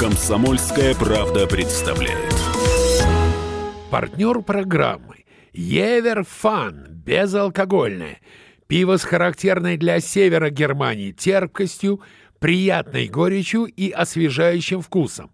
Комсомольская правда представляет. Партнер программы Евер Фан безалкогольное. Пиво с характерной для севера Германии терпкостью, приятной горечью и освежающим вкусом.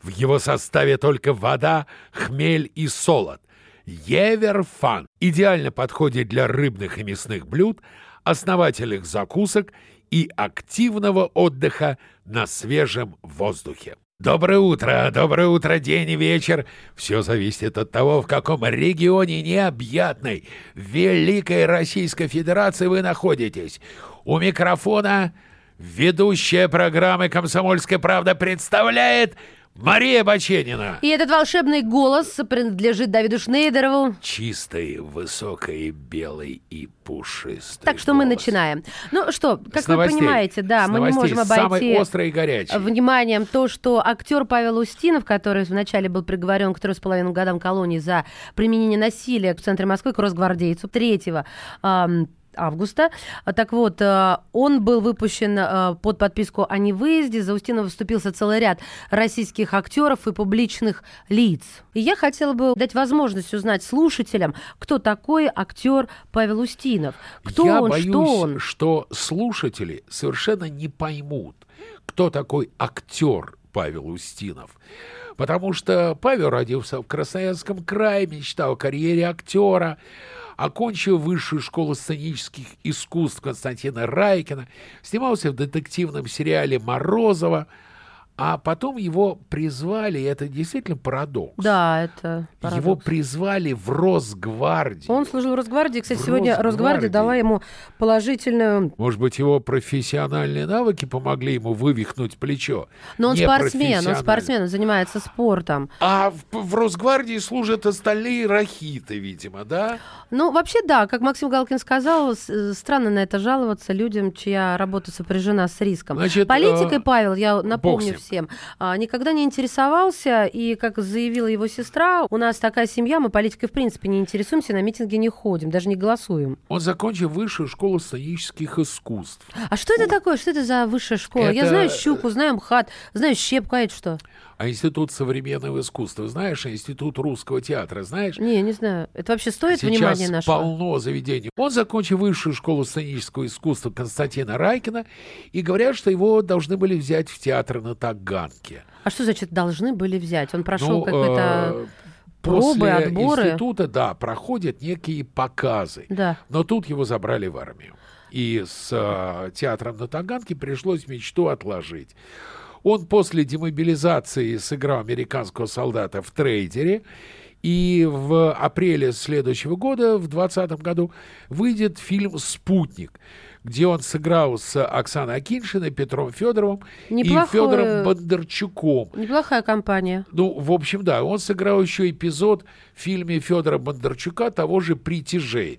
В его составе только вода, хмель и солод. Еверфан идеально подходит для рыбных и мясных блюд, основательных закусок и активного отдыха на свежем воздухе. Доброе утро, доброе утро, день и вечер. Все зависит от того, в каком регионе необъятной Великой Российской Федерации вы находитесь. У микрофона ведущая программы «Комсомольская правда» представляет Мария Баченина. И этот волшебный голос принадлежит Давиду Шнейдерову. Чистый, высокий, белый и пушистый Так что мы голос. начинаем. Ну что, как С вы новостей. понимаете, да, С мы не новостей. можем обойти Самый острый и горячий. вниманием то, что актер Павел Устинов, который вначале был приговорен к трех с половиной годам колонии за применение насилия в центре Москвы к росгвардейцу 3 августа. А, Так вот, э, он был выпущен э, под подписку о невыезде. За Устинова вступился целый ряд российских актеров и публичных лиц. И я хотела бы дать возможность узнать слушателям, кто такой актер Павел Устинов. Кто Я он, боюсь, что он. что слушатели совершенно не поймут, кто такой актер Павел Устинов. Потому что Павел родился в Красноярском крае, мечтал о карьере актера, окончил высшую школу сценических искусств Константина Райкина, снимался в детективном сериале «Морозова», а потом его призвали, и это действительно парадокс. Да, это Его парадокс. призвали в Росгвардию. Он служил в Росгвардии. Кстати, В сегодня Росгвардии. Росгвардия дала ему положительную... Может быть, его профессиональные навыки помогли ему вывихнуть плечо. Но он Не спортсмен, он спортсмен, он занимается спортом. А в, в Росгвардии служат остальные рахиты, видимо, да? Ну, вообще, да, как Максим Галкин сказал, э, странно на это жаловаться людям, чья работа сопряжена с риском. Значит, Политикой э, Павел, я напомню ним. Всем, а, никогда не интересовался, и, как заявила его сестра, у нас такая семья, мы политикой в принципе не интересуемся, на митинги не ходим, даже не голосуем. Он закончил высшую школу сценических искусств. А что это такое? Что это за высшая школа? Я Это- знаю Щуку, знаю МХАТ, знаю Щепку, а это что? А Институт современного искусства, знаешь, Институт русского театра, знаешь? Не, не знаю. Это вообще стоит Сейчас внимания нашего? полно заведений. Он закончил высшую школу сценического искусства Константина Райкина, и говорят, что его должны были взять в театр на Таганке. А что значит должны были взять? Он прошел Ну, какой-то... э, пробы, после отборы? института, да, проходят некие показы. Да. Но тут его забрали в армию. И с э, театром на Таганке пришлось мечту отложить. Он после демобилизации сыграл американского солдата в трейдере. И в апреле следующего года, в 2020 году, выйдет фильм «Спутник», где он сыграл с Оксаной Акиншиной, Петром Федоровым и Неплохое- Федором Бондарчуком. Неплохая компания. Ну, в общем, да, он сыграл еще эпизод в фильме Федора Бондарчука того же «Притяжение».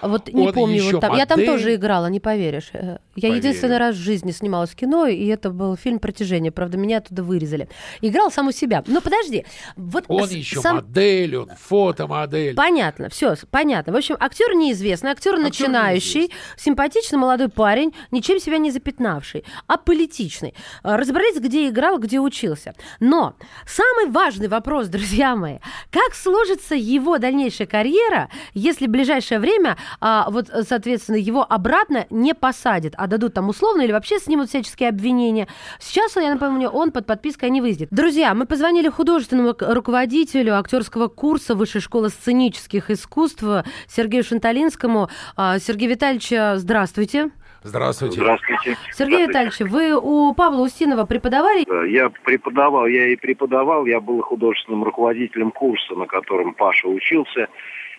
Вот не Он помню, вот там. я там модель. тоже играла, не поверишь. Э, Я Поверю. единственный раз в жизни снималась в кино, и это был фильм «Протяжение». Правда, меня оттуда вырезали. Играл саму себя. Но подожди. Вот Он с- еще сам- модель, он фотомодель. Понятно, все, понятно. В общем, актер неизвестный, актер начинающий, симпатичный молодой парень, ничем себя не запятнавший, а политичный. Э, Разобрались, где играл, где учился. Но самый важный вопрос, друзья мои, как сложится его дальнейшая карьера, если в ближайшее время, а, вот, э, соответственно, его обратно не посадят, а дадут там условно или вообще снимут всяческие обвинения. Сейчас, я напомню, он под подпиской не выйдет. Друзья, мы позвонили художественному руководителю актерского курса Высшей школы сценических искусств Сергею Шанталинскому. А, Сергей Витальевич, а, здравствуйте. Здравствуйте. Здравствуйте. Сергей Здравствуйте. Витальевич, вы у Павла Устинова преподавали? Да, Я преподавал, я и преподавал, я был художественным руководителем курса, на котором Паша учился.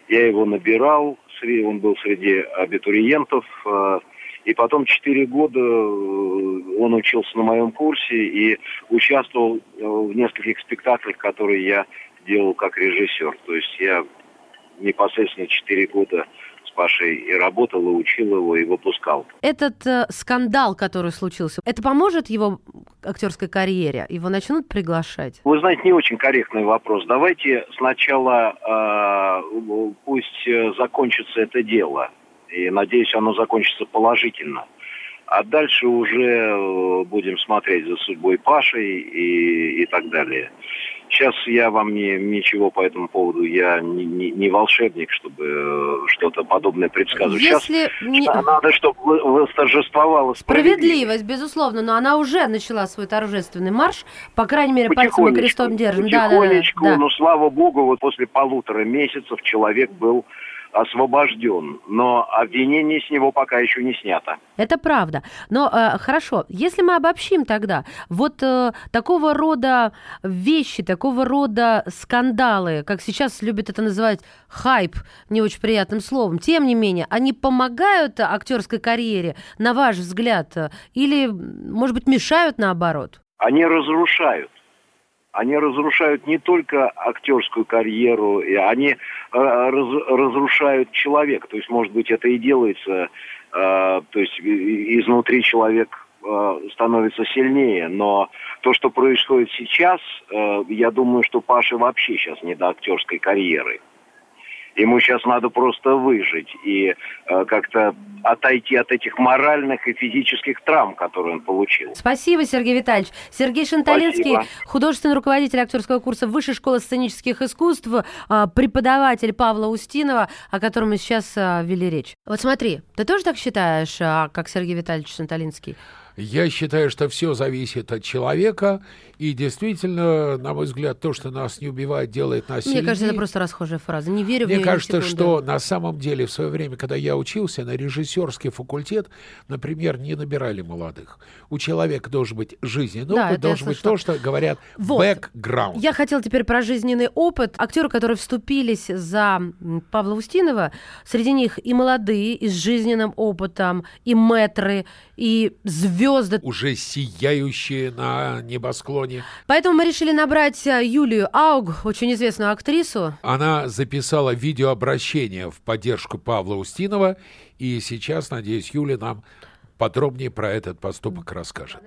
Я его набирал, он был среди абитуриентов. э, И потом четыре года э, он учился на моем курсе и участвовал э, в нескольких спектаклях, которые я делал как режиссер. То есть я непосредственно 4 года с Пашей и работал, и учил его, и выпускал. Этот э, скандал, который случился, это поможет его актерской карьере? Его начнут приглашать? Вы знаете, не очень корректный вопрос. Давайте сначала э, пусть э, закончится это дело. И надеюсь, оно закончится положительно. А дальше уже э, будем смотреть за судьбой Паши и, и так далее. Сейчас я вам не, ничего по этому поводу, я не, не, не волшебник, чтобы э, что-то подобное предсказывать. Если Сейчас не... надо, чтобы восторжествовала справедливость. Справедливость, безусловно, но она уже начала свой торжественный марш, по крайней мере, пальцем и крестом держим. Потихонечку, да, да, да. но слава богу, вот после полутора месяцев человек был освобожден, но обвинение с него пока еще не снято. Это правда. Но э, хорошо, если мы обобщим тогда, вот э, такого рода вещи, такого рода скандалы, как сейчас любят это называть хайп, не очень приятным словом, тем не менее, они помогают актерской карьере, на ваш взгляд, или, может быть, мешают наоборот? Они разрушают они разрушают не только актерскую карьеру, они э, раз, разрушают человека. То есть, может быть, это и делается, э, то есть изнутри человек э, становится сильнее, но то, что происходит сейчас, я думаю, что Паша вообще сейчас не до актерской карьеры. Ему сейчас надо просто выжить и э, как-то отойти от этих моральных и физических травм, которые он получил. Спасибо, Сергей Витальевич. Сергей Шанталинский, Спасибо. художественный руководитель актерского курса Высшей школы сценических искусств, э, преподаватель Павла Устинова, о котором мы сейчас э, вели речь. Вот смотри, ты тоже так считаешь, э, как Сергей Витальевич Шанталинский? Я считаю, что все зависит от человека, и действительно, на мой взгляд, то, что нас не убивает, делает нас Мне кажется, это просто расхожая фраза. Не верю Мне в нее кажется, что на самом деле в свое время, когда я учился на режиссерский факультет, например, не набирали молодых. У человека должен быть жизненный да, опыт, должен быть то, что говорят вот. бэкграунд. Я хотела теперь про жизненный опыт. Актеры, которые вступились за Павла Устинова, среди них и молодые, и с жизненным опытом, и мэтры, и звезды. Уже сияющие на небосклоне. Поэтому мы решили набрать э, Юлию Ауг, очень известную актрису. Она записала видеообращение в поддержку Павла Устинова, и сейчас, надеюсь, Юля нам подробнее про этот поступок расскажет.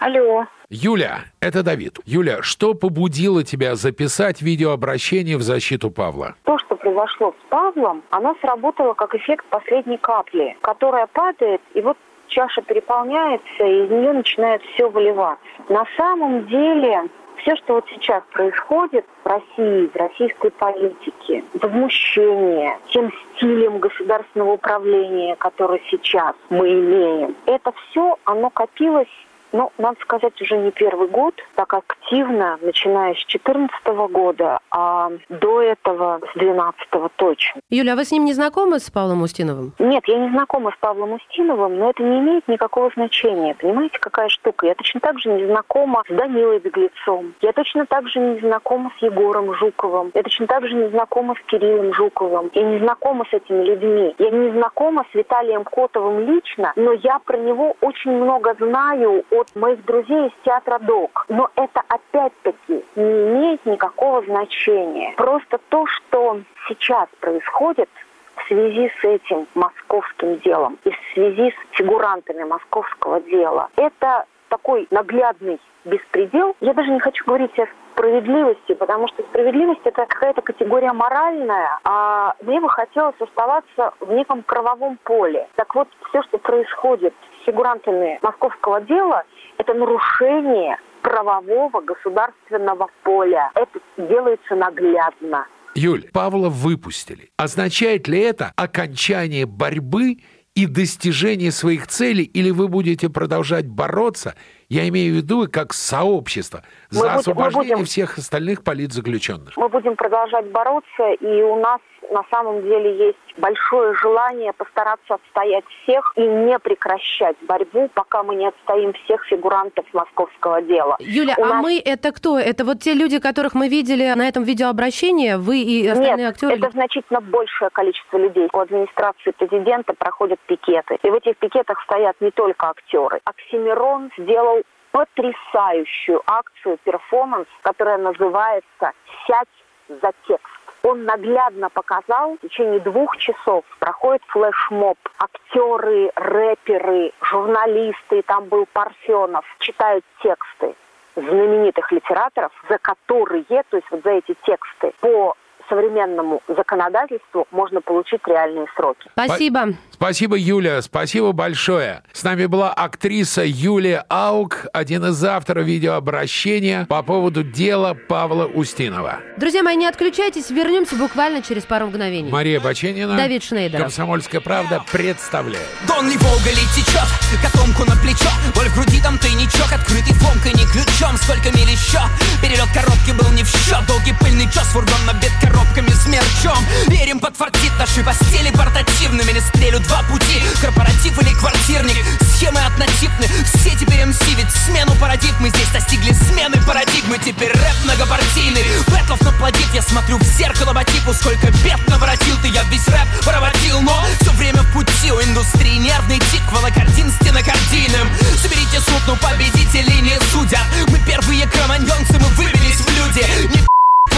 Алло. Юля, это Давид. Юля, что побудило тебя записать видеообращение в защиту Павла? То, что произошло с Павлом, оно сработало как эффект последней капли, которая падает, и вот чаша переполняется, и из нее начинает все выливаться. На самом деле все, что вот сейчас происходит в России, в российской политике, возмущение тем стилем государственного управления, который сейчас мы имеем, это все, оно копилось ну, надо сказать, уже не первый год, так активно, начиная с 2014 года, а до этого с 2012 точно. Юля, а вы с ним не знакомы, с Павлом Устиновым? Нет, я не знакома с Павлом Устиновым, но это не имеет никакого значения. Понимаете, какая штука? Я точно так же не знакома с Данилой Беглецом. Я точно так же не знакома с Егором Жуковым. Я точно так же не знакома с Кириллом Жуковым. Я не знакома с этими людьми. Я не знакома с Виталием Котовым лично, но я про него очень много знаю от моих друзей из театра ДОК. Но это опять-таки не имеет никакого значения. Просто то, что сейчас происходит в связи с этим московским делом и в связи с фигурантами московского дела, это такой наглядный беспредел. Я даже не хочу говорить о справедливости, потому что справедливость это какая-то категория моральная, а мне бы хотелось оставаться в неком кровавом поле. Так вот, все, что происходит фигурантами московского дела, это нарушение правового государственного поля. Это делается наглядно. Юль, Павла выпустили. Означает ли это окончание борьбы и достижение своих целей, или вы будете продолжать бороться я имею в виду как сообщество за мы освобождение будем, всех остальных политзаключенных. Мы будем продолжать бороться, и у нас на самом деле есть большое желание постараться отстоять всех и не прекращать борьбу, пока мы не отстоим всех фигурантов московского дела. Юля, У а нас... мы это кто? Это вот те люди, которых мы видели на этом видеообращении, вы и остальные Нет, актеры? это значительно большее количество людей. У администрации президента проходят пикеты. И в этих пикетах стоят не только актеры. Оксимирон сделал потрясающую акцию, перформанс, которая называется «Сядь за текст». Он наглядно показал, в течение двух часов проходит флешмоб. Актеры, рэперы, журналисты, там был Парфенов, читают тексты знаменитых литераторов, за которые, то есть вот за эти тексты, по современному законодательству можно получить реальные сроки. Спасибо. Спасибо, Юля, спасибо большое. С нами была актриса Юлия Аук, один из авторов видеообращения по поводу дела Павла Устинова. Друзья мои, не отключайтесь, вернемся буквально через пару мгновений. Мария Баченина. Давид Шнейдер. Комсомольская правда представляет. Дон ли Волга ли течет, котомку на плечо Боль в груди там тайничок, открытый фомкой не ключом Сколько миль еще, перелет коробки был не в счет Долгий пыльный час, фургон набит коробками с мерчом. Верим, подфартит наши постели портативными Не стрелю два пути, корпоратив или квартирник Схемы однотипны, все теперь МС Ведь смену парадигмы здесь достигли смены парадигмы. Теперь рэп многопартийный, бэтлов наплодив Я смотрю в зеркало по типу, сколько бед наворотил ты. Я весь рэп проводил, но все время в пути. У индустрии нервный тик, волокордин стенокардийным. Соберите суд, но победителей не судят. Мы первые кроманьонцы, мы выбились в люди. Не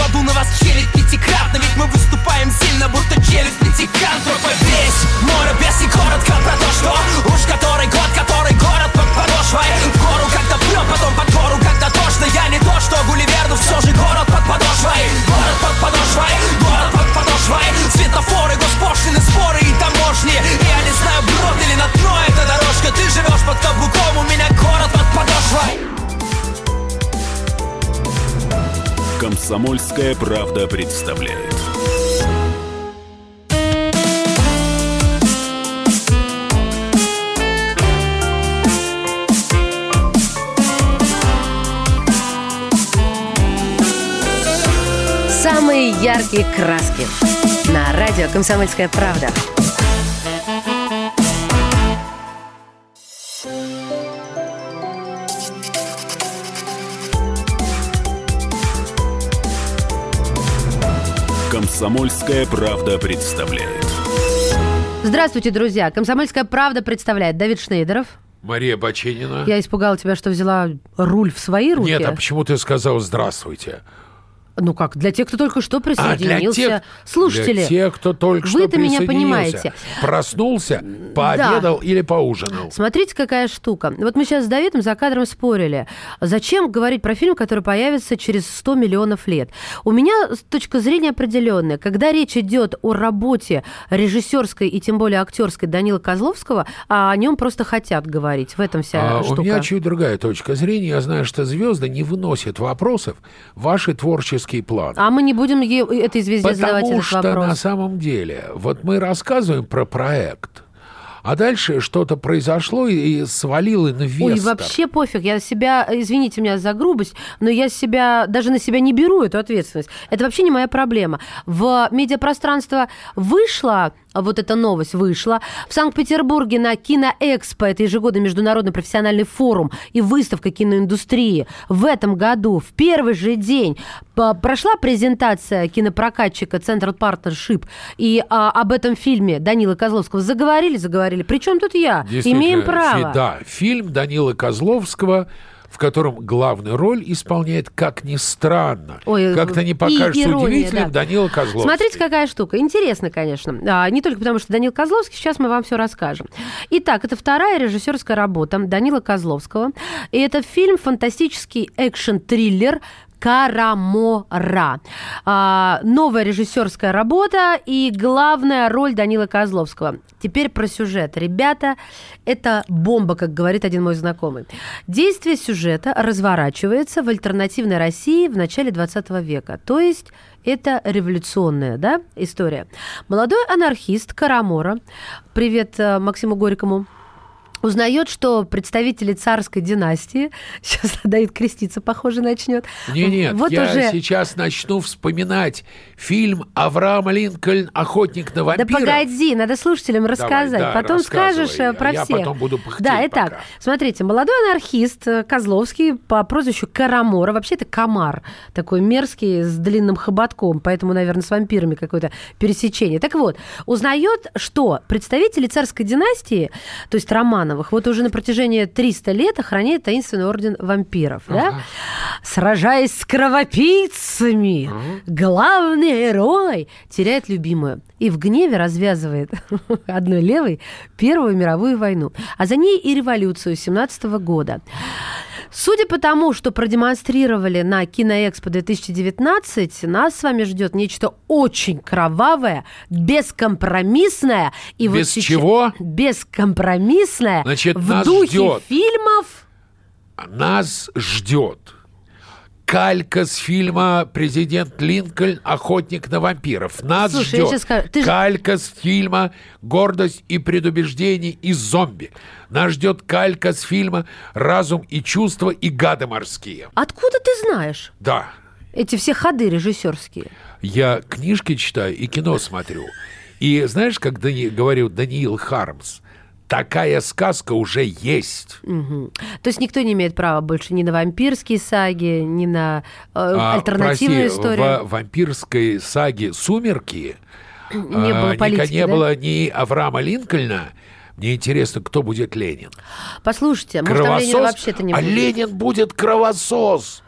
Кладу на вас челюсть пятикратно Ведь мы выступаем сильно, будто челюсть пятикантропа Весь море без и коротко про то, что Уж который год, который город под подошвой. В гору когда прет, потом под гору когда тошно. Я не то, что Гулливерду, все же город под подошвой. Город под подошвой, город под подошвой. Светофоры, госпошлины, споры и таможни. Я не знаю, брод или на дно эта дорожка. Ты живешь под каблуком, у меня город под подошвой Комсомольская правда представляет. Самые яркие краски. На радио «Комсомольская правда». Комсомольская правда представляет. Здравствуйте, друзья. «Комсомольская правда» представляет Давид Шнейдеров. Мария Баченина. Я испугала тебя, что взяла руль в свои руки. Нет, а почему ты сказал «здравствуйте»? Ну как, для тех, кто только что А, для присоединился. тех, Слушатели, для тех, кто только что вы-то меня присоединился. понимаете. Проснулся, пообедал или поужинал. Смотрите, какая штука. Вот мы сейчас с Давидом за кадром спорили. Зачем говорить про фильм, который появится через 100 миллионов лет? У меня точка зрения определенная. Когда речь идет о работе режиссерской и тем более актерской Данила Козловского, а о нем просто хотят говорить. В этом вся А штука. у меня чуть другая точка зрения. Я знаю, что звезды не выносят вопросов ваши творческие планы. А мы не будем этой звезде задавать Потому этот что вопрос. на самом деле, вот мы рассказываем про проект, а дальше что-то произошло и, и свалил инвестор. Ой, вообще пофиг. Я себя, извините меня за грубость, но я себя, даже на себя не беру эту ответственность. Это вообще не моя проблема. В медиапространство вышла, вот эта новость вышла, в Санкт-Петербурге на Киноэкспо, это ежегодный международный профессиональный форум и выставка киноиндустрии, в этом году, в первый же день, прошла презентация кинопрокатчика Central Partnership, и а, об этом фильме Данила Козловского заговорили, заговорили. Причем тут я? Имеем право. Да, фильм Данила Козловского, в котором главную роль исполняет, как ни странно, Ой, как-то не покажется ирония, удивительным, да. Данила Козловский. Смотрите, какая штука. Интересно, конечно. А, не только потому, что Данил Козловский, сейчас мы вам все расскажем. Итак, это вторая режиссерская работа Данила Козловского. И это фильм фантастический экшен-триллер Карамора. А, новая режиссерская работа и главная роль Данила Козловского. Теперь про сюжет. Ребята, это бомба, как говорит один мой знакомый. Действие сюжета разворачивается в альтернативной России в начале 20 века. То есть это революционная да, история. Молодой анархист Карамора, привет э, Максиму Горькому, узнает, что представители царской династии, сейчас Давид креститься, похоже, начнет. Не, нет, вот я уже... сейчас начну вспоминать фильм Авраам Линкольн «Охотник на Да вампиров». погоди, надо слушателям рассказать. да, потом скажешь э, про А я всех. потом буду пыхтеть Да, итак, пока. смотрите, молодой анархист э, Козловский по прозвищу Карамора, вообще это комар, такой мерзкий с длинным хоботком, поэтому, наверное, с вампирами какое-то пересечение. Так вот, узнает, что представители царской династии, то есть Романовы, Романовых вот уже на протяжении 300 лет охраняет таинственный орден вампиров, да? Сражаясь с кровопийцами, главный герой теряет любимую и в гневе развязывает одной левой Первую мировую войну, а за ней и революцию 17 года. Судя по тому, что продемонстрировали на Киноэкспо 2019, нас с вами ждет нечто очень кровавое, бескомпромиссное. И Без вот сейчас- чего? Бескомпромиссное Значит, в нас духе ждет. фильмов. Нас ждет калька с фильма «Президент Линкольн. Охотник на вампиров». Нас Слушай, я ждет щас скажу, ты калька с фильма «Гордость и предубеждение» и «Зомби». Нас ждет калька с фильма «Разум и чувства» и «Гады морские». Откуда ты знаешь Да, эти все ходы режиссерские? я книжки читаю и кино смотрю. И знаешь, как Дани- говорил Даниил Хармс, такая сказка уже есть. Мгм. То есть никто не имеет права больше ни на вампирские саги, ни на э, А, альтернативную прости, историю. В вампирской саге «Сумерки» Не было а, политики, не да? было ни Авраама Линкольна. Мне интересно, кто будет Ленин. Послушайте, может, там Кровосос? Ленина вообще-то не а будет? Ленин будет кровосос.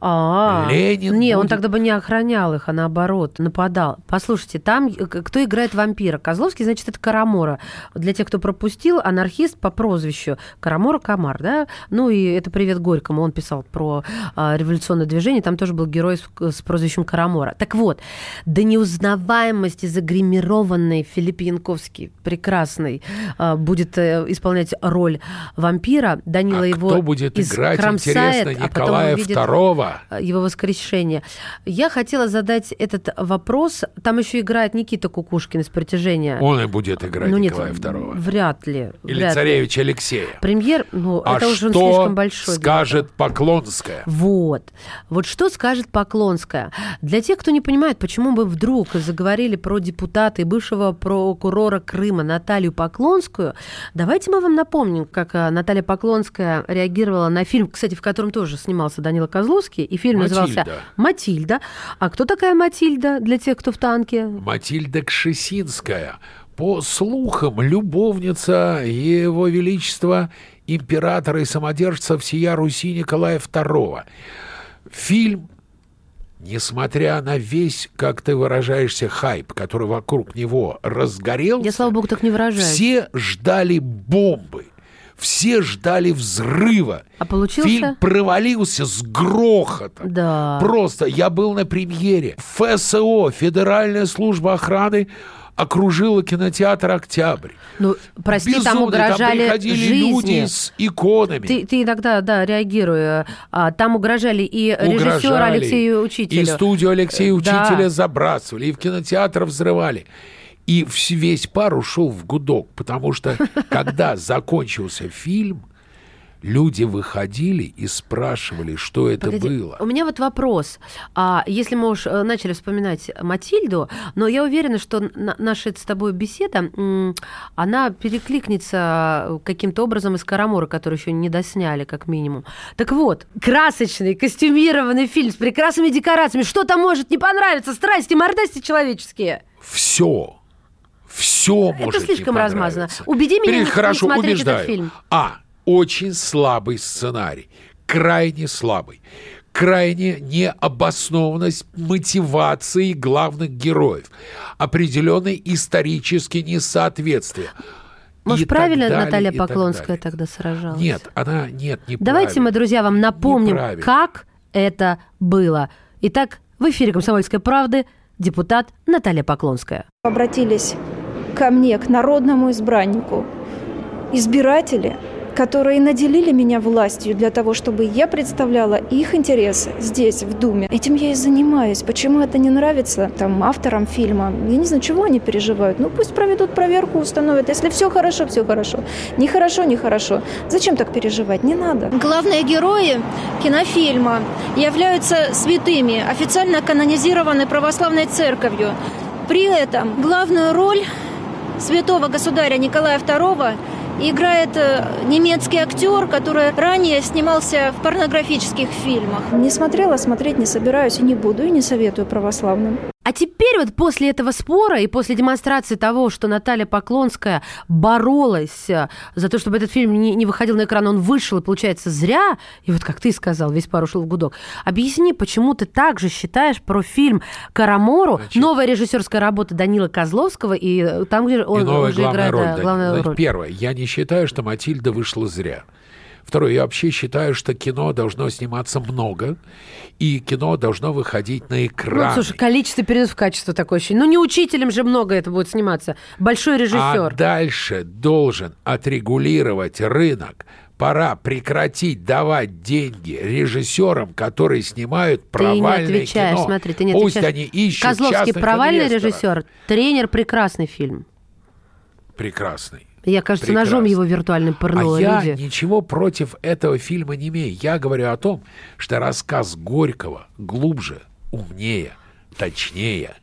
А, Ленин Не, он будет- тогда бы не охранял их, а наоборот, нападал. Послушайте, там э, кто играет вампира? Козловский, значит, это Карамора. Для тех, кто пропустил, анархист по прозвищу Карамора Камар, да? Ну и это привет Горькому, он писал про а, революционное движение, там тоже был герой с, с прозвищем Карамора. Так вот, до неузнаваемости загримированный Филипп Янковский, прекрасный, а, будет э, исполнять роль вампира. Данила а его кто будет играть, интересно, а потом Николая увидит II? Его воскрешение. Я хотела задать этот вопрос. Там еще играет Никита Кукушкин из «Притяжения». Он и будет играть ну нет, Николая II. вряд ли. Или вряд ли. царевич Алексея. Премьер, ну, а это уже он слишком большой. скажет Поклонская? вот. Вот что скажет Поклонская? Для тех, кто не понимает, почему мы вдруг заговорили про депутата и бывшего прокурора Крыма Наталью Поклонскую, давайте мы вам напомним, как а, Наталья Поклонская реагировала на фильм, кстати, в котором тоже снимался Данила Козловский, и фильм назывался «Матильда». «Матильда». А кто такая Матильда для тех, кто в танке? Матильда Кшесинская. По слухам, любовница Его Величества императора и самодержца всея Руси Николая II. Фильм, несмотря на весь, как ты выражаешься, хайп, который вокруг него разгорелся, Я, слава богу, так не выражаюсь. все ждали бомбы. Все ждали взрыва. А получился? Фильм провалился с грохотом. Да. Просто я был на премьере. ФСО, Федеральная служба охраны, окружила кинотеатр «Октябрь». Ну, прости, там Безумно, угрожали приходили жизни. люди с иконами. Ты, ты иногда, да, реагируя. А, там угрожали и Угрожали, Алексею Учителю. И студию Алексея Э, да. Учителя забрасывали, и в кинотеатр взрывали. И весь пар ушел в гудок, потому что когда закончился фильм, люди выходили и спрашивали, что это Погоди, было. У меня вот вопрос. А если мы уж э, начали вспоминать Матильду, но я уверена, что на- наша с тобой беседа, она перекликнется каким-то образом из Карамора, который еще не досняли, как минимум. Так вот, красочный, костюмированный фильм с прекрасными декорациями. Что там может не понравиться? Страсти, мордасти человеческие. Все. Все может не слишком размазано. Убеди меня не- не Хорошо, смотреть этот убеждаю. фильм. А. Очень слабый сценарий. Крайне слабый. Крайне необоснованность мотивации главных героев. Определенное исторические несоответствия. Может, И правильно далее, Наталья Поклонская тогда сражалась? Нет, она нет, не Давайте мы, друзья, вам напомним, Неправильно. как это было. Итак, в эфире «Комсомольской правды» депутат Наталья Поклонская. обратились ко мне, к народному избраннику, избиратели, которые наделили меня властью для того, чтобы я представляла их интересы здесь, в Думе. Этим я и занимаюсь. Почему это не нравится там, авторам фильма? Я не знаю, чего они переживают. Ну, пусть проведут проверку, установят. Если все хорошо, все хорошо. Нехорошо, нехорошо. Зачем так переживать? Не надо. Главные герои кинофильма являются святыми, официально канонизированы православной церковью. При этом главную роль святого государя Николая II играет э, немецкий актер, который ранее снимался в порнографических фильмах. Не смотрела, смотреть не собираюсь и не буду, и не советую православным. А теперь вот после этого спора и после демонстрации того, что Наталья Поклонская боролась э, за то, чтобы этот фильм не, не выходил на экран, он вышел, и получается зря, и вот как ты сказал, весь пар ушел в гудок. Объясни, почему ты также считаешь про фильм «Карамору», Значит, новая режиссерская работа Данила Козловского, и э, там, где он уже играет роль, да, главную Значит, роль. Первое, я не считаю, что Матильда вышла зря. Второе, я вообще считаю, что кино должно сниматься много, и кино должно выходить на экран. Ну, слушай, количество перейдет в качество такое ощущение. Ну, не учителем же много это будет сниматься. Большой режиссер. А дальше должен отрегулировать рынок. Пора прекратить давать деньги режиссерам, которые снимают провальное ты не отвечаешь, кино. Смотри, ты не Пусть отвечаешь. они ищут Козловский провальный режиссер, тренер прекрасный фильм. Прекрасный. Я, кажется, Прекрасно. ножом его виртуальным пырнула. А я люди. ничего против этого фильма не имею. Я говорю о том, что рассказ Горького глубже, умнее, точнее.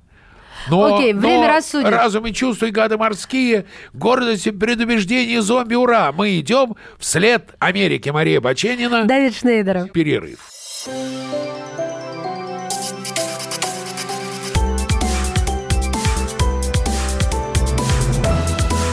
Но, Окей, время но рассудит. разум и чувства и гады морские, гордость и предубеждение зомби, ура! Мы идем вслед Америки. Мария Баченина. Давид Шнейдеров. Перерыв.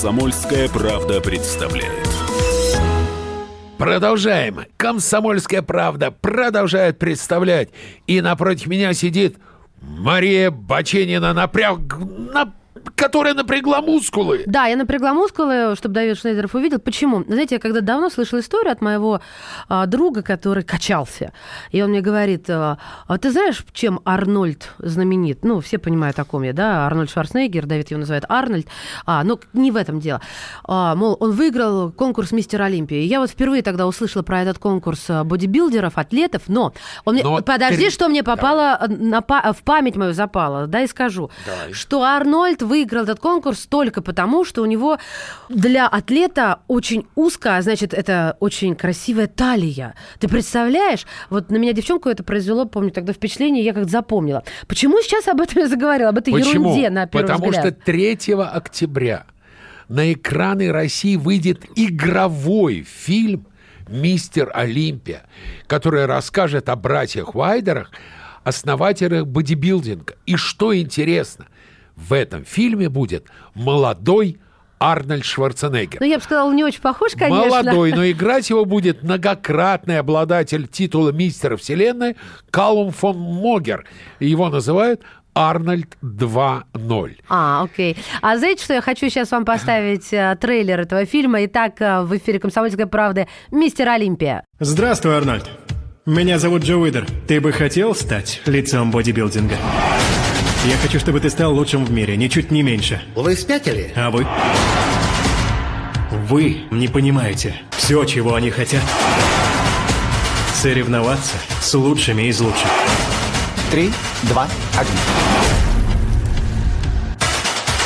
«Комсомольская правда» представляет. Продолжаем. «Комсомольская правда» продолжает представлять. И напротив меня сидит Мария Баченина напряг... На которая напрягла мускулы. Да, я напрягла мускулы, чтобы Давид Шнейдеров увидел. Почему? Знаете, я когда давно слышала историю от моего а, друга, который качался, и он мне говорит, а, а ты знаешь, чем Арнольд знаменит? Ну, все понимают, о ком я, да? Арнольд Шварценеггер, Давид его называет Арнольд. А, но не в этом дело. А, мол, он выиграл конкурс Мистер Олимпия. Я вот впервые тогда услышала про этот конкурс а, бодибилдеров, атлетов, но... Он мне... но Подожди, ты... что мне попало на, в память мою запало, да, и скажу. Давай. Что Арнольд выиграл этот конкурс только потому, что у него для атлета очень узкая, значит, это очень красивая талия. Ты представляешь? Вот на меня девчонку это произвело, помню, тогда впечатление, я как-то запомнила. Почему сейчас об этом я заговорила? Об этой Почему? ерунде, на первый Потому взгляд. что 3 октября на экраны России выйдет игровой фильм «Мистер Олимпия», который расскажет о братьях Вайдерах, основателях бодибилдинга. И что интересно – в этом фильме будет молодой Арнольд Шварценеггер. Ну, я бы сказала, не очень похож, конечно. Молодой, но играть его будет многократный обладатель титула мистера вселенной Калум фон Могер. Его называют Арнольд 2.0. А, окей. А знаете, что я хочу сейчас вам поставить э, трейлер этого фильма? Итак, э, в эфире «Комсомольской правды» мистер Олимпия. Здравствуй, Арнольд. Меня зовут Джо Уидер. Ты бы хотел стать лицом бодибилдинга? Я хочу, чтобы ты стал лучшим в мире, ничуть не меньше. Вы спятили? А вы? Вы не понимаете все, чего они хотят. Соревноваться с лучшими из лучших. Три, два, один.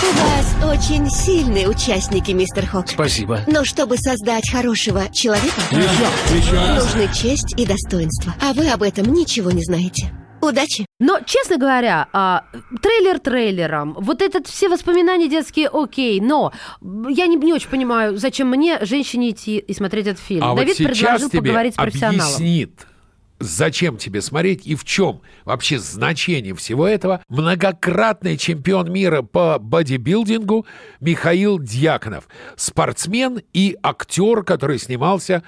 У вас очень сильные участники, мистер Хок. Спасибо. Но чтобы создать хорошего человека, еще, еще нужны честь и достоинство. А вы об этом ничего не знаете. Удачи! Но, честно говоря, а, трейлер трейлером, вот этот все воспоминания детские, окей, но я не, не очень понимаю, зачем мне, женщине, идти и смотреть этот фильм. А Давид вот предложил тебе поговорить с профессионалом. объяснит, зачем тебе смотреть и в чем вообще значение всего этого, многократный чемпион мира по бодибилдингу Михаил Дьяконов, спортсмен и актер, который снимался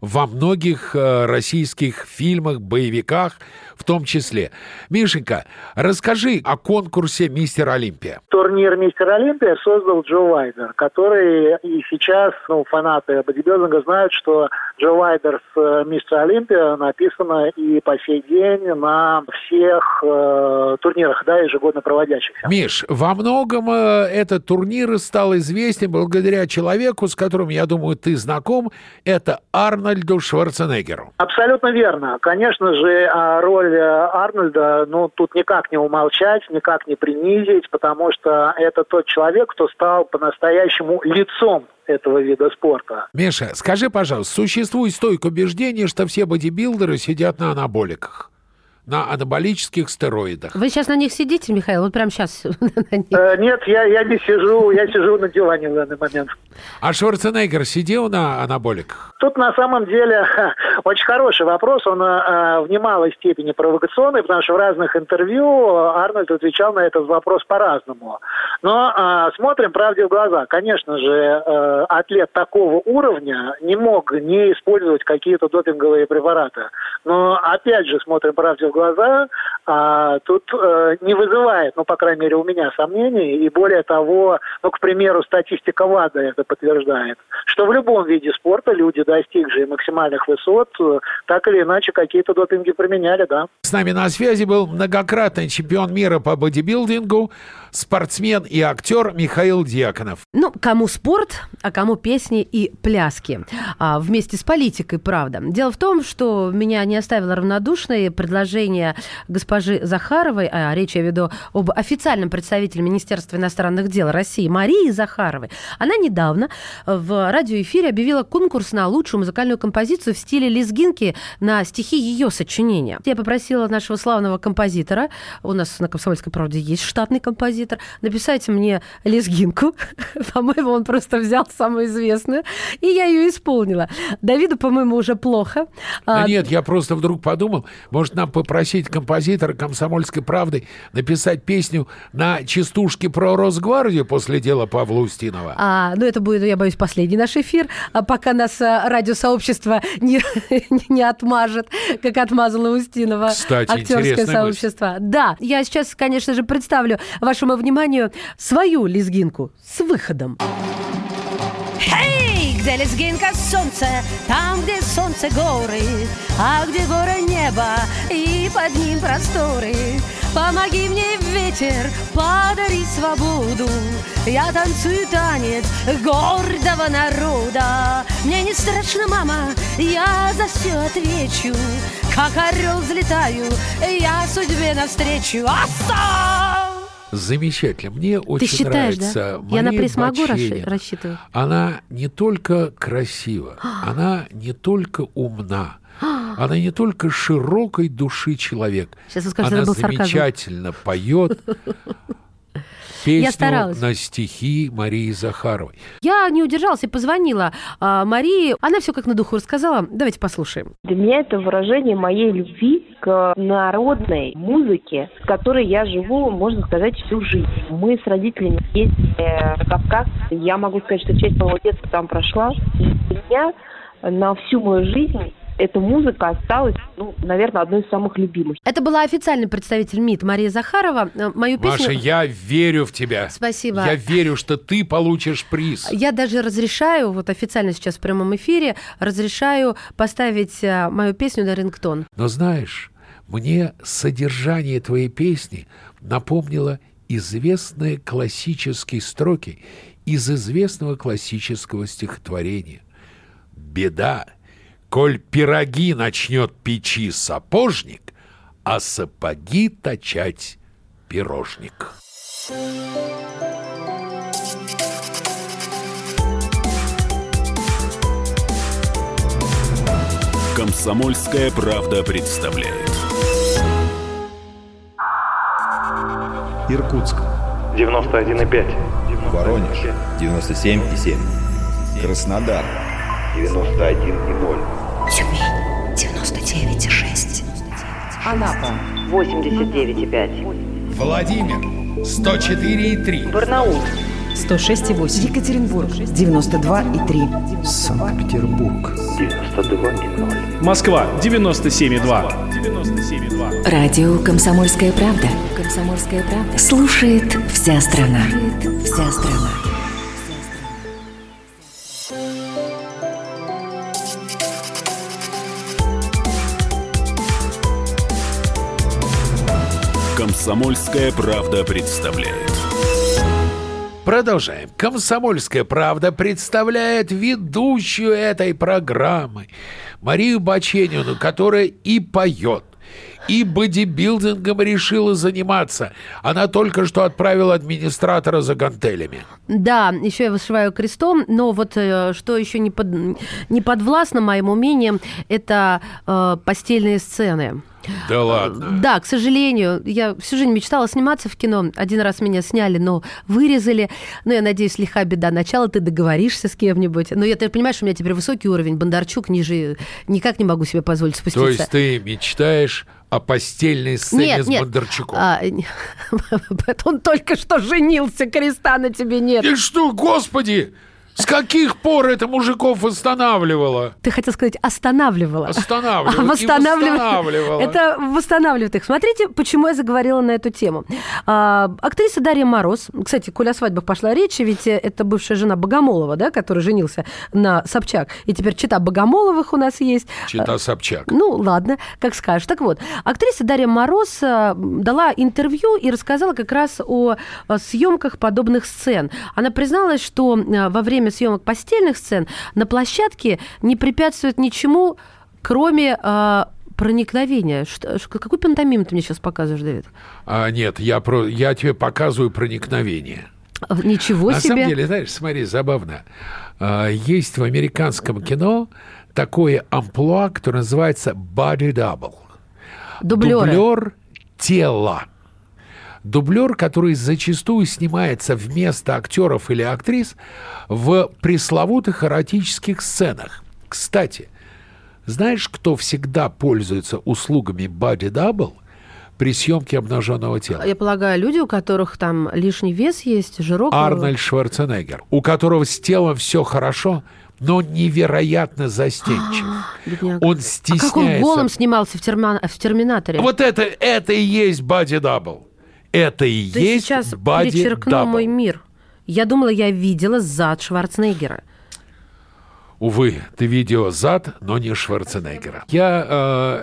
во многих э, российских фильмах, боевиках в том числе. Мишенька, расскажи о конкурсе «Мистер Олимпия». Турнир «Мистер Олимпия» создал Джо Вайдер, который и сейчас ну, фанаты бодибилдинга знают, что Джо Вайдер с э, «Мистер Олимпия» написано и по сей день на всех э, турнирах, да, ежегодно проводящихся. Миш, во многом э, этот турнир стал известен благодаря человеку, с которым, я думаю, ты знаком, это Арнольд Арнольду Шварценеггеру. Абсолютно верно. Конечно же, а, роль Арнольда, ну, тут никак не умолчать, никак не принизить, потому что это тот человек, кто стал по-настоящему лицом этого вида спорта. Миша, скажи, пожалуйста, существует стойкое убеждение, что все бодибилдеры сидят на анаболиках? На анаболических стероидах. Вы сейчас на них сидите, Михаил? Вот прямо сейчас? Э, нет, я, я не сижу, я сижу на диване в данный момент. А Шварценеггер сидел на анаболиках? Тут на самом деле очень хороший вопрос. Он э, в немалой степени провокационный, потому что в разных интервью Арнольд отвечал на этот вопрос по-разному. Но э, смотрим правде в глаза. Конечно же, э, атлет такого уровня не мог не использовать какие-то допинговые препараты. Но опять же, смотрим правде в глаза, а, тут э, не вызывает, ну, по крайней мере, у меня сомнений. И более того, ну, к примеру, статистика ВАДА это подтверждает, что в любом виде спорта люди, достигшие максимальных высот, э, так или иначе какие-то допинги применяли, да. С нами на связи был многократный чемпион мира по бодибилдингу, спортсмен и актер Михаил Дьяконов. Ну, кому спорт, а кому песни и пляски. А, вместе с политикой, правда. Дело в том, что меня не оставило равнодушной предложение госпожи Захаровой, а речь я веду об официальном представителе Министерства иностранных дел России Марии Захаровой. Она недавно в радиоэфире объявила конкурс на лучшую музыкальную композицию в стиле лезгинки на стихи ее сочинения. Я попросила нашего славного композитора, у нас на «Комсомольской правде» есть штатный композитор, написать мне лезгинку. По-моему, он просто взял самую известную, и я ее исполнила. Давиду, по-моему, уже плохо. Да а... нет, я просто вдруг подумал, может, нам попросить композитора «Комсомольской правды» написать песню на частушке про Росгвардию после дела Павла Устинова? А, ну, это будет, я боюсь, последний наш эфир, а пока нас а, радиосообщество не, не отмажет, как отмазала Устинова Кстати, актерское сообщество. Мысль. Да, я сейчас, конечно же, представлю вашему вниманию свою лезгинку с выходом. Эй, где лезгинка солнце, там, где солнце горы, а где горы небо и под ним просторы. Помоги мне, ветер, подари свободу. Я танцую танец гордого народа. Мне не страшно, мама, я за все отвечу. Как орел взлетаю, я судьбе навстречу. Оставь! Замечательно. Мне очень Ты считаешь, нравится да? Я на приз могу рассчитывать? Она не только красива, она не только умна, она не только широкой души человек. Сейчас вы скажете, она замечательно поет песню Я старалась. на стихи Марии Захаровой. Я не удержалась и позвонила а, Марии. Она все как на духу рассказала. Давайте послушаем. Для меня это выражение моей любви к народной музыке, с которой я живу, можно сказать, всю жизнь. Мы с родителями ездили на Кавказ. Я могу сказать, что часть моего детства там прошла. И для меня на всю мою жизнь эта музыка осталась, ну, наверное, одной из самых любимых. Это была официальный представитель МИД Мария Захарова. Э, Мою песню... Маша, я верю в тебя. Спасибо. Я верю, что ты получишь приз. Я даже разрешаю, вот официально сейчас в прямом эфире, разрешаю поставить э, мою песню на рингтон. Но знаешь, мне содержание твоей песни напомнило известные классические строки из известного классического стихотворения. «Беда, коль пироги начнет печи сапожник, а сапоги точать пирожник». Комсомольская правда представляет. Иркутск. 91,5. Воронеж. 97,7. Краснодар. 91,0. Тюмень 99,6. Анапа 89,5. Владимир 104,3. Барнаул 106,8. Екатеринбург 92,3. Санкт-Петербург. 92,0. Москва 97,2. Радио «Комсомольская правда». «Комсомольская правда». Слушает вся страна. Вся страна. Комсомольская правда представляет. Продолжаем. «Комсомольская правда» представляет ведущую этой программы Марию Баченину, которая и поет, и бодибилдингом решила заниматься. Она только что отправила администратора за гантелями. Да, еще я вышиваю крестом, но вот э, что еще не, под, не подвластно моим умениям, это э, постельные сцены. Да ладно. Да, к сожалению, я всю жизнь мечтала сниматься в кино. Один раз меня сняли, но вырезали. Но я надеюсь, лиха беда. Начало ты договоришься с кем-нибудь. Но я, ты понимаешь, у меня теперь высокий уровень. Бондарчук ниже никак не могу себе позволить спуститься. То есть ты мечтаешь о постельной сцене нет, с нет. Бондарчуком? А, он только что женился, креста на тебе нет. И что, господи, с каких пор это мужиков останавливало? Ты хотел сказать. Останавливало А и восстанавливает- восстанавливало. Это восстанавливает их. Смотрите, почему я заговорила на эту тему. А, актриса Дарья Мороз, кстати, коль о свадьбах пошла речь, ведь это бывшая жена Богомолова, да, который женился на Собчак. И теперь чита Богомоловых у нас есть. Чита Собчак. Ну, ладно, как скажешь. Так вот, актриса Дарья Мороз а, дала интервью и рассказала как раз о съемках подобных сцен. Она призналась, что а, во время съемок постельных сцен на площадке не препятствует ничему, кроме а, проникновения. Что, какую пантомиму ты мне сейчас показываешь, Давид? А, нет, я, про, я тебе показываю проникновение. А, Ничего На себе. самом деле, знаешь, смотри, забавно. А, Есть в американском кино такое амплуа, которое называется body double. Дублеры. Дублер тела. Дублер, который зачастую снимается вместо актеров или актрис в пресловутых эротических сценах. Кстати, знаешь, кто всегда пользуется услугами body double при съемке обнаженного тела? Я полагаю, люди, у которых там лишний вес есть, жирок. Арнольд Шварценеггер, у которого с телом все хорошо, но невероятно застенчив. Он А стесняется. как он голым снимался в, терма- в «Терминаторе»? Вот это, это и есть double. Это и Ты есть сейчас body перечеркнул double. мой мир. Я думала, я видела зад Шварценеггера. Увы, ты видео зад, но не Шварценеггера. Я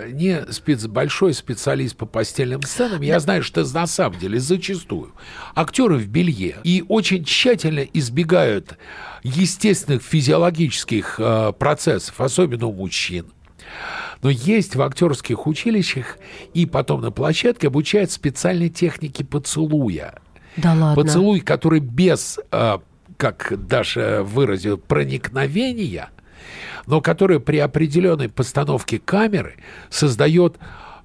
э, не спец... большой специалист по постельным сценам. Я знаю, что на самом деле зачастую актеры в белье и очень тщательно избегают естественных физиологических э, процессов, особенно у мужчин. Но есть в актерских училищах и потом на площадке обучают специальной технике поцелуя. Да ладно. Поцелуй, который без, э, как Даша выразила, проникновения, но который при определенной постановке камеры создает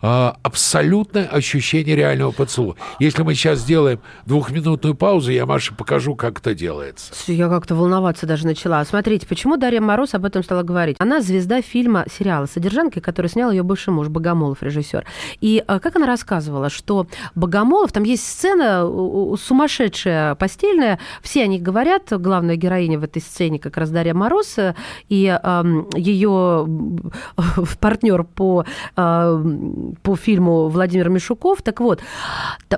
абсолютное ощущение реального поцелуя. Если мы сейчас сделаем двухминутную паузу, я Маше покажу, как это делается. Я как-то волноваться даже начала. Смотрите, почему Дарья Мороз об этом стала говорить? Она звезда фильма, сериала «Содержанки», который снял ее бывший муж Богомолов, режиссер. И э, как она рассказывала, что Богомолов, там есть сцена у- сумасшедшая постельная, все о них говорят, главная героиня в этой сцене как раз Дарья Мороз, э, и эм, ее партнер по, эм, по фильму Владимир Мишуков. Так вот,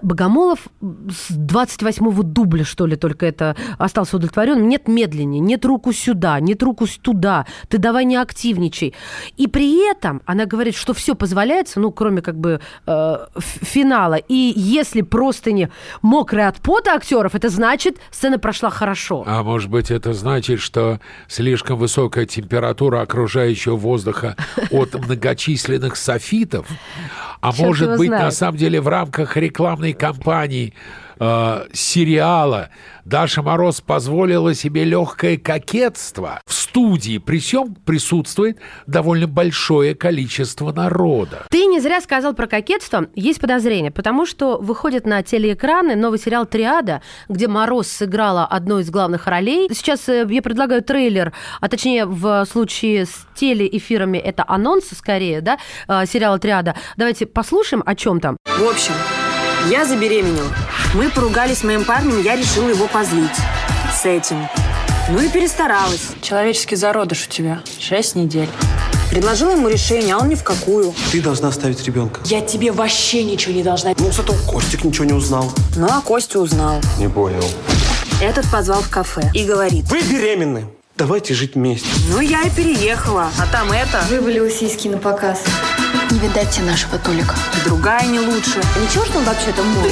Богомолов с 28-го дубля, что ли, только это остался удовлетворен. Нет медленнее, нет руку сюда, нет руку туда, ты давай не активничай. И при этом она говорит, что все позволяется, ну, кроме как бы э, финала. И если просто не мокрые от пота актеров, это значит, сцена прошла хорошо. А может быть, это значит, что слишком высокая температура окружающего воздуха от многочисленных софитов? А Черт может быть, знает. на самом деле, в рамках рекламной кампании э, сериала Даша Мороз позволила себе легкое кокетство. В студии при всем присутствует довольно большое количество народа. Ты не зря сказал про кокетство. Есть подозрение, потому что выходит на телеэкраны новый сериал «Триада», где Мороз сыграла одну из главных ролей. Сейчас э, я предлагаю трейлер, а точнее в случае с телеэфирами это анонс скорее, да, э, сериала «Триада». Давайте послушаем, о чем там. В общем, я забеременел. Мы поругались с моим парнем, я решила его позлить. С этим. Ну и перестаралась. Человеческий зародыш у тебя. Шесть недель. Предложила ему решение, а он ни в какую. Ты должна оставить ребенка. Я тебе вообще ничего не должна. Ну, зато Костик ничего не узнал. Ну, а Костя узнал. Не понял. Этот позвал в кафе и говорит. Вы беременны. Давайте жить вместе. Ну, я и переехала. А там это... Вывалил сиськи на показ. Не видать тебе нашего Толика. И другая не лучше. Ничего, что он вообще-то мой?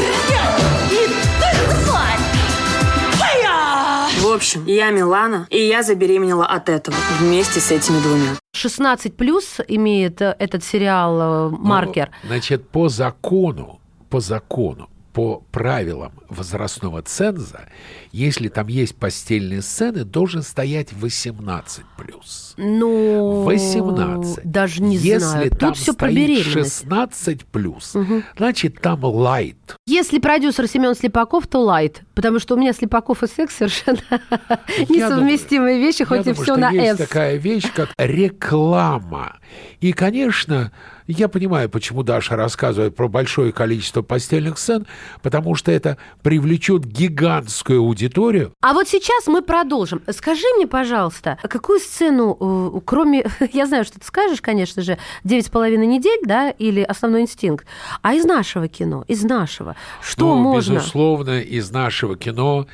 общем, я Милана, и я забеременела от этого вместе с этими двумя. 16 плюс имеет э, этот сериал э, маркер. Ну, значит, по закону, по закону, по правилам возрастного ценза, если там есть постельные сцены, должен стоять 18 плюс. Ну, 18. Даже не если знаю. там Тут все про стоит беременность. 16 плюс, значит, там лайт. Если продюсер Семен Слепаков, то лайт. Потому что у меня Слепаков и секс совершенно несовместимые вещи, Я хоть и думаю, все на есть «С». такая вещь, как реклама. И, конечно, я понимаю, почему Даша рассказывает про большое количество постельных сцен, потому что это привлечет гигантскую аудиторию. А вот сейчас мы продолжим. Скажи мне, пожалуйста, какую сцену, э, кроме, я знаю, что ты скажешь, конечно же, «Девять с половиной недель», да, или «Основной инстинкт», а из нашего кино, из нашего, что ну, можно? безусловно, из нашего кино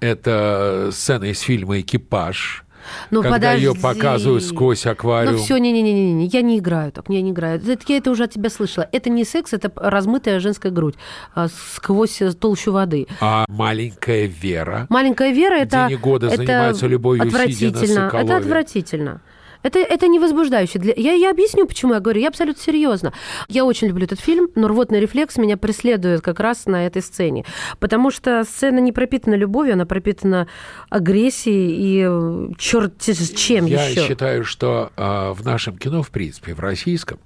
это сцена из фильма «Экипаж», Ну, когда ее подожди. показывают сквозь аквариум. Ну все, не-не-не, я не играю так, я не играю. Это, я это уже от тебя слышала. Это не секс, это размытая женская грудь а, сквозь толщу воды. А маленькая Вера, Маленькая Вера это Где года это занимается любовью, сидя на отвратительно. Соколове. Это отвратительно. Это, это не возбуждающе. Для... Я, я объясню, почему я говорю. Я абсолютно серьезно. Я очень люблю этот фильм, но рвотный рефлекс меня преследует как раз на этой сцене. Потому что сцена не пропитана любовью, она пропитана агрессией и черт чем Я еще. считаю, что э, в нашем кино, в принципе, в российском,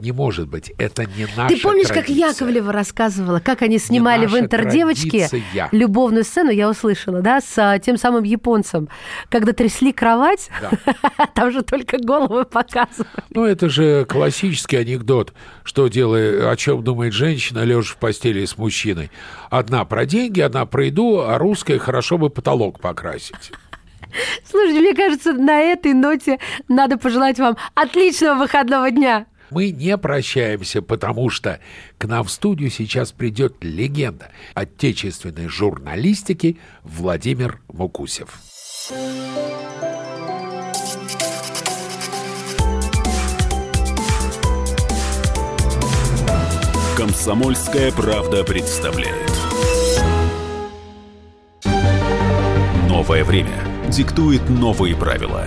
не может быть. Это не наша Ты помнишь, как традиция. Яковлева рассказывала, как они снимали в «Интердевочке» традиция. любовную сцену, я услышала, да, с а, тем самым японцем, когда трясли кровать, там же только головы показывали. Ну, это же классический анекдот, что делает, о чем думает женщина, лежа в постели с мужчиной. Одна про деньги, одна про еду, а русская хорошо бы потолок покрасить. Слушайте, мне кажется, на этой ноте надо пожелать вам отличного выходного дня. Мы не прощаемся, потому что к нам в студию сейчас придет легенда отечественной журналистики Владимир Мукусев. Комсомольская правда представляет. Новое время диктует новые правила.